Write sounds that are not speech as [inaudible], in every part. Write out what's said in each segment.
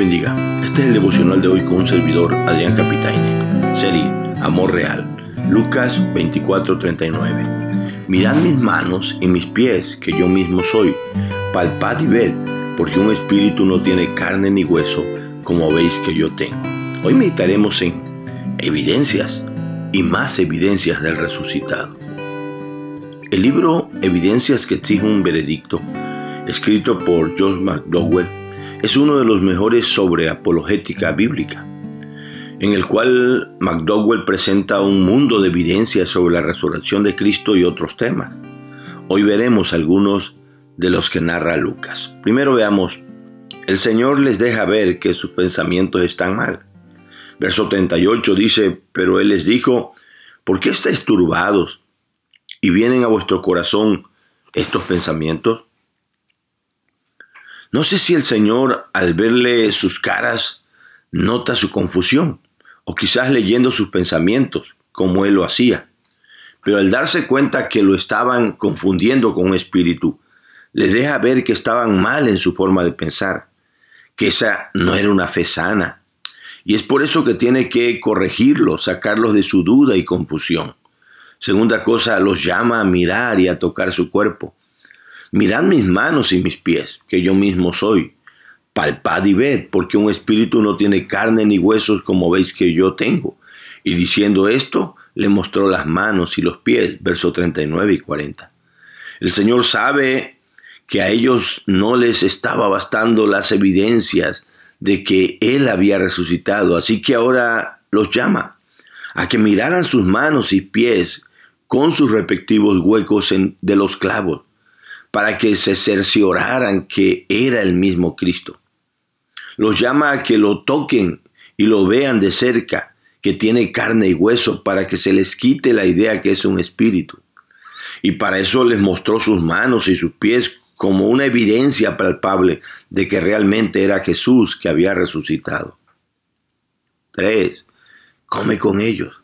bendiga. Este es el devocional de hoy con un servidor, Adrián Capitaine. Serie Amor Real. Lucas 24:39. Mirad mis manos y mis pies, que yo mismo soy. Palpad y ved, porque un espíritu no tiene carne ni hueso, como veis que yo tengo. Hoy meditaremos en evidencias y más evidencias del resucitado. El libro Evidencias que exige un veredicto, escrito por John McDowell, es uno de los mejores sobre apologética bíblica, en el cual McDowell presenta un mundo de evidencias sobre la resurrección de Cristo y otros temas. Hoy veremos algunos de los que narra Lucas. Primero veamos, el Señor les deja ver que sus pensamientos están mal. Verso 38 dice, pero Él les dijo, ¿por qué estáis turbados y vienen a vuestro corazón estos pensamientos? No sé si el Señor al verle sus caras nota su confusión, o quizás leyendo sus pensamientos, como él lo hacía. Pero al darse cuenta que lo estaban confundiendo con un espíritu, les deja ver que estaban mal en su forma de pensar, que esa no era una fe sana. Y es por eso que tiene que corregirlos, sacarlos de su duda y confusión. Segunda cosa, los llama a mirar y a tocar su cuerpo. Mirad mis manos y mis pies, que yo mismo soy. Palpad y ved, porque un espíritu no tiene carne ni huesos como veis que yo tengo. Y diciendo esto, le mostró las manos y los pies, verso 39 y 40. El Señor sabe que a ellos no les estaba bastando las evidencias de que Él había resucitado, así que ahora los llama a que miraran sus manos y pies con sus respectivos huecos de los clavos para que se cercioraran que era el mismo Cristo. Los llama a que lo toquen y lo vean de cerca, que tiene carne y hueso, para que se les quite la idea que es un espíritu. Y para eso les mostró sus manos y sus pies como una evidencia palpable de que realmente era Jesús que había resucitado. 3. Come con ellos.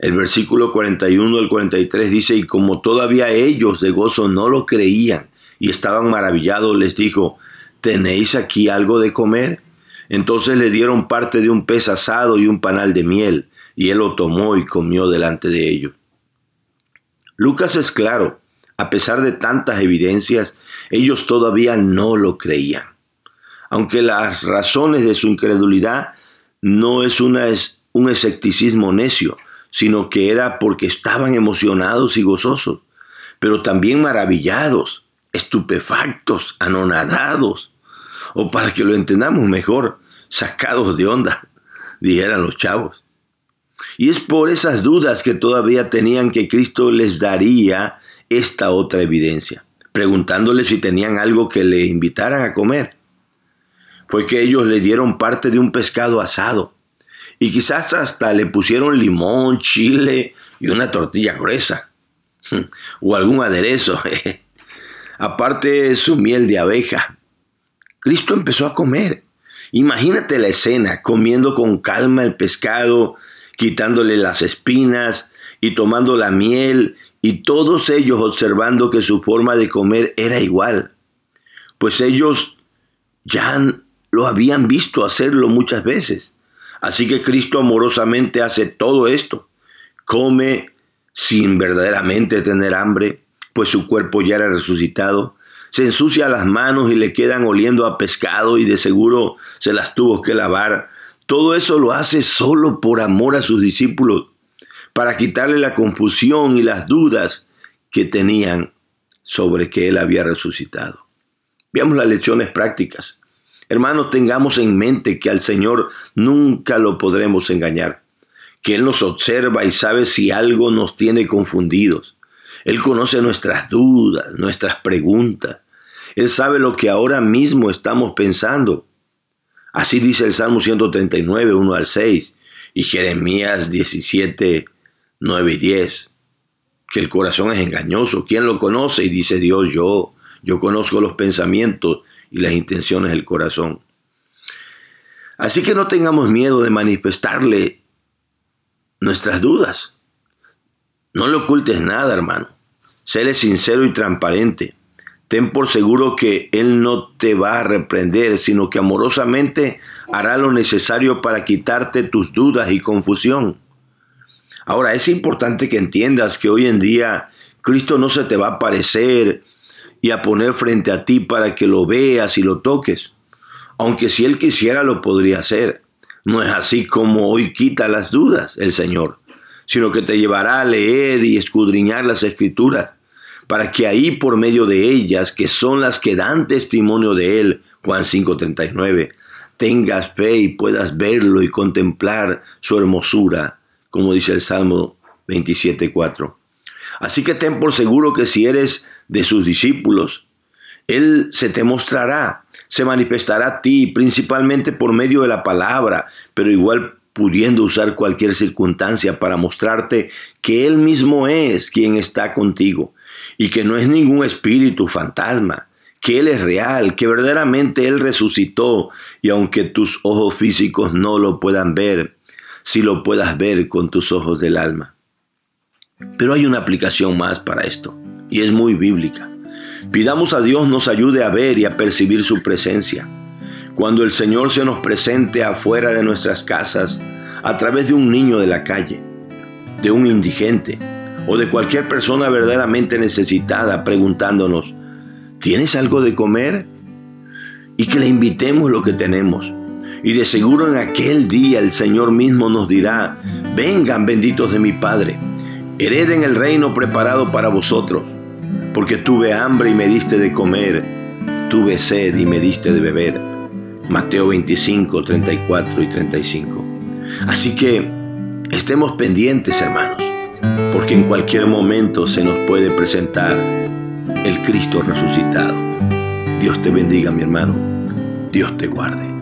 El versículo 41 al 43 dice, y como todavía ellos de gozo no lo creían y estaban maravillados, les dijo, ¿tenéis aquí algo de comer? Entonces le dieron parte de un pez asado y un panal de miel, y él lo tomó y comió delante de ellos. Lucas es claro, a pesar de tantas evidencias, ellos todavía no lo creían. Aunque las razones de su incredulidad no es, una, un escepticismo necio, sino que era porque estaban emocionados y gozosos, pero también maravillados, estupefactos, anonadados, o para que lo entendamos mejor, sacados de onda, [laughs] dijeran los chavos. Y es por esas dudas que todavía tenían que Cristo les daría esta otra evidencia, preguntándoles si tenían algo que le invitaran a comer. Fue que ellos le dieron parte de un pescado asado, y quizás hasta le pusieron limón, chile y una tortilla gruesa. [laughs] O algún aderezo. [laughs] Aparte su miel de abeja. Cristo empezó a comer. Imagínate la escena, comiendo con calma el pescado, quitándole las espinas y tomando la miel, y todos ellos observando que su forma de comer era igual, pues ellos ya lo habían visto hacerlo muchas veces. Así que Cristo amorosamente hace todo esto. Come sin verdaderamente tener hambre, pues su cuerpo ya era resucitado. Se ensucia las manos y le quedan oliendo a pescado y de seguro se las tuvo que lavar. Todo eso lo hace solo por amor a sus discípulos, para quitarle la confusión y las dudas que tenían sobre que Él había resucitado. Veamos las lecciones prácticas. Hermanos, tengamos en mente que al Señor nunca lo podremos engañar, que Él nos observa y sabe si algo nos tiene confundidos. Él conoce nuestras dudas, nuestras preguntas. Él sabe lo que ahora mismo estamos pensando. Así dice el Salmo 139, 1 al 6, y Jeremías 17, 9 y 10, que el corazón es engañoso. ¿Quién lo conoce? Y dice Dios, yo, yo conozco los pensamientos y las intenciones del corazón. Así que no tengamos miedo de manifestarle nuestras dudas. No le ocultes nada, hermano. Séle sincero y transparente. ten por seguro que Él no te va a reprender, sino que amorosamente hará lo necesario para quitarte tus dudas y confusión. Ahora, es importante que entiendas que hoy en día Cristo no se te va a aparecer y a poner frente a ti para que lo veas y lo toques. Aunque si Él quisiera lo podría hacer. No es así como hoy quita las dudas el Señor, sino que te llevará a leer y escudriñar las escrituras para que ahí por medio de ellas, que son las que dan testimonio de Él, Juan 5:39, tengas fe y puedas verlo y contemplar su hermosura, como dice el Salmo 27:4. Así que ten por seguro que si eres de sus discípulos, Él se te mostrará, se manifestará a ti, principalmente por medio de la palabra, pero igual pudiendo usar cualquier circunstancia para mostrarte que Él mismo es quien está contigo y que no es ningún espíritu fantasma, que Él es real, que verdaderamente Él resucitó y aunque tus ojos físicos no lo puedan ver, si lo puedas ver con tus ojos del alma. Pero hay una aplicación más para esto y es muy bíblica. Pidamos a Dios nos ayude a ver y a percibir su presencia. Cuando el Señor se nos presente afuera de nuestras casas, a través de un niño de la calle, de un indigente, o de cualquier persona verdaderamente necesitada preguntándonos, ¿tienes algo de comer? Y que le invitemos lo que tenemos. Y de seguro en aquel día el Señor mismo nos dirá, vengan benditos de mi Padre, hereden el reino preparado para vosotros, porque tuve hambre y me diste de comer, tuve sed y me diste de beber. Mateo 25, 34 y 35. Así que estemos pendientes, hermanos porque en cualquier momento se nos puede presentar el Cristo resucitado. Dios te bendiga, mi hermano. Dios te guarde.